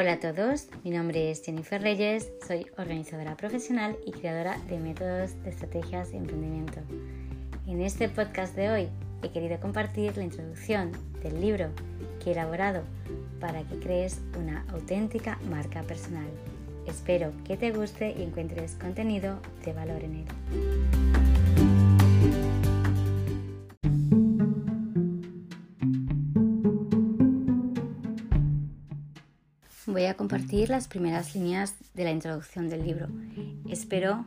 Hola a todos, mi nombre es Jennifer Reyes, soy organizadora profesional y creadora de métodos de estrategias y emprendimiento. En este podcast de hoy he querido compartir la introducción del libro que he elaborado para que crees una auténtica marca personal. Espero que te guste y encuentres contenido de valor en él. Voy a compartir las primeras líneas de la introducción del libro. Espero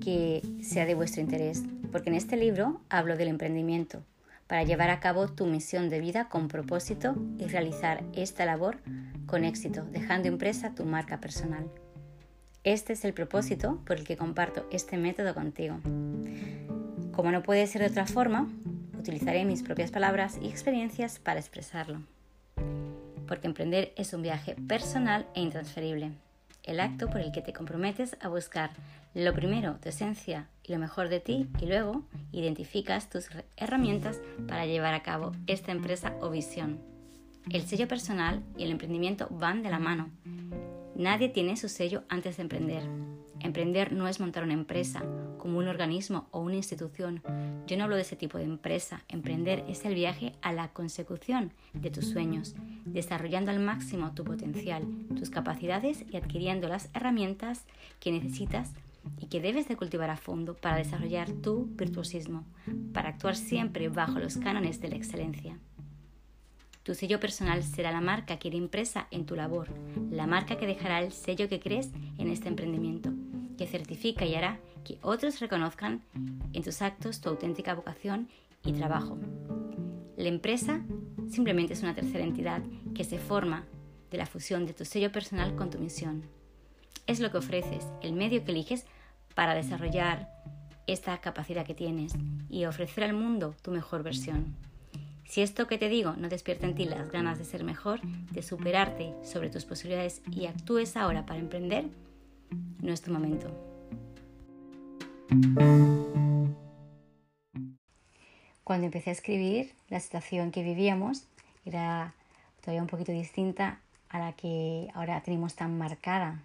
que sea de vuestro interés, porque en este libro hablo del emprendimiento, para llevar a cabo tu misión de vida con propósito y realizar esta labor con éxito, dejando impresa tu marca personal. Este es el propósito por el que comparto este método contigo. Como no puede ser de otra forma, utilizaré mis propias palabras y experiencias para expresarlo porque emprender es un viaje personal e intransferible. El acto por el que te comprometes a buscar lo primero, tu esencia y lo mejor de ti y luego identificas tus herramientas para llevar a cabo esta empresa o visión. El sello personal y el emprendimiento van de la mano. Nadie tiene su sello antes de emprender. Emprender no es montar una empresa como un organismo o una institución. Yo no hablo de ese tipo de empresa. Emprender es el viaje a la consecución de tus sueños, desarrollando al máximo tu potencial, tus capacidades y adquiriendo las herramientas que necesitas y que debes de cultivar a fondo para desarrollar tu virtuosismo, para actuar siempre bajo los cánones de la excelencia. Tu sello personal será la marca que irá impresa en tu labor, la marca que dejará el sello que crees en este emprendimiento, que certifica y hará que otros reconozcan en tus actos tu auténtica vocación y trabajo. La empresa simplemente es una tercera entidad que se forma de la fusión de tu sello personal con tu misión. Es lo que ofreces, el medio que eliges para desarrollar esta capacidad que tienes y ofrecer al mundo tu mejor versión. Si esto que te digo no despierta en ti las ganas de ser mejor, de superarte sobre tus posibilidades y actúes ahora para emprender, no es tu momento. Cuando empecé a escribir, la situación que vivíamos era todavía un poquito distinta a la que ahora tenemos tan marcada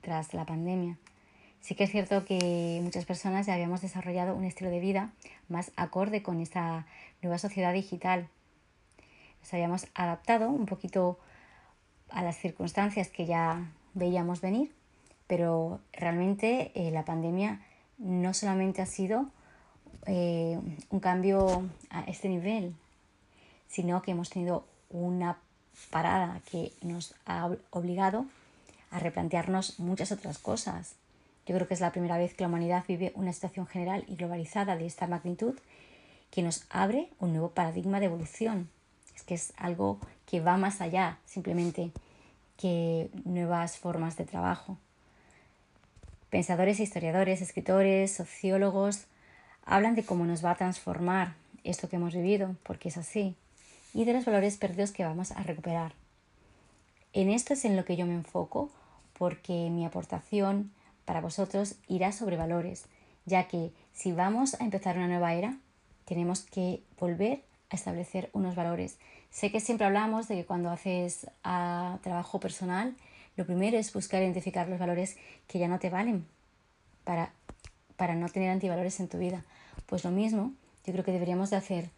tras la pandemia. Sí que es cierto que muchas personas ya habíamos desarrollado un estilo de vida más acorde con esta nueva sociedad digital. Nos habíamos adaptado un poquito a las circunstancias que ya veíamos venir, pero realmente eh, la pandemia no solamente ha sido eh, un cambio a este nivel, sino que hemos tenido una parada que nos ha obligado a replantearnos muchas otras cosas. Yo creo que es la primera vez que la humanidad vive una situación general y globalizada de esta magnitud que nos abre un nuevo paradigma de evolución. Es que es algo que va más allá simplemente que nuevas formas de trabajo. Pensadores, historiadores, escritores, sociólogos hablan de cómo nos va a transformar esto que hemos vivido, porque es así, y de los valores perdidos que vamos a recuperar. En esto es en lo que yo me enfoco, porque mi aportación para vosotros irá sobre valores, ya que si vamos a empezar una nueva era, tenemos que volver a establecer unos valores. Sé que siempre hablamos de que cuando haces ah, trabajo personal, lo primero es buscar identificar los valores que ya no te valen para, para no tener antivalores en tu vida. Pues lo mismo, yo creo que deberíamos de hacer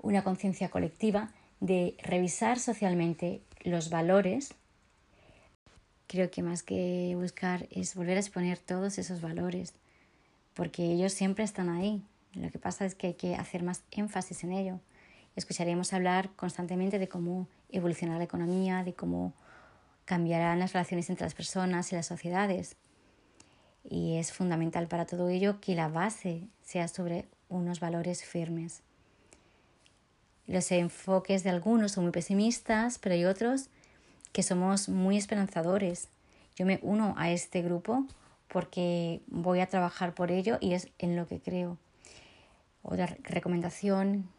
una conciencia colectiva de revisar socialmente los valores creo que más que buscar es volver a exponer todos esos valores, porque ellos siempre están ahí. Lo que pasa es que hay que hacer más énfasis en ello. Escucharemos hablar constantemente de cómo evolucionará la economía, de cómo cambiarán las relaciones entre las personas y las sociedades. Y es fundamental para todo ello que la base sea sobre unos valores firmes. Los enfoques de algunos son muy pesimistas, pero hay otros que somos muy esperanzadores. Yo me uno a este grupo porque voy a trabajar por ello y es en lo que creo. Otra recomendación,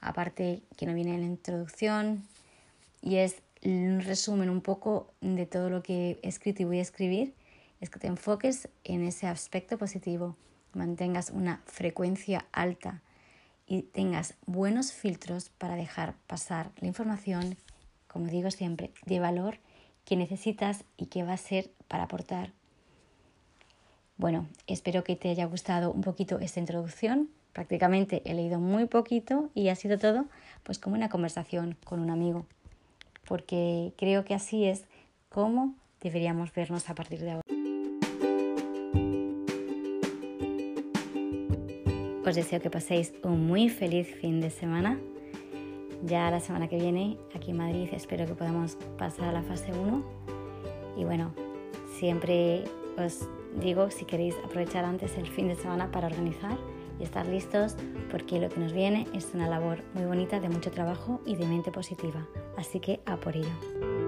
aparte que no viene en la introducción, y es un resumen un poco de todo lo que he escrito y voy a escribir, es que te enfoques en ese aspecto positivo, mantengas una frecuencia alta y tengas buenos filtros para dejar pasar la información como digo siempre, de valor qué necesitas y qué va a ser para aportar. Bueno, espero que te haya gustado un poquito esta introducción. Prácticamente he leído muy poquito y ha sido todo pues como una conversación con un amigo, porque creo que así es como deberíamos vernos a partir de ahora. Os deseo que paséis un muy feliz fin de semana. Ya la semana que viene, aquí en Madrid, espero que podamos pasar a la fase 1. Y bueno, siempre os digo si queréis aprovechar antes el fin de semana para organizar y estar listos porque lo que nos viene es una labor muy bonita de mucho trabajo y de mente positiva. Así que a por ello.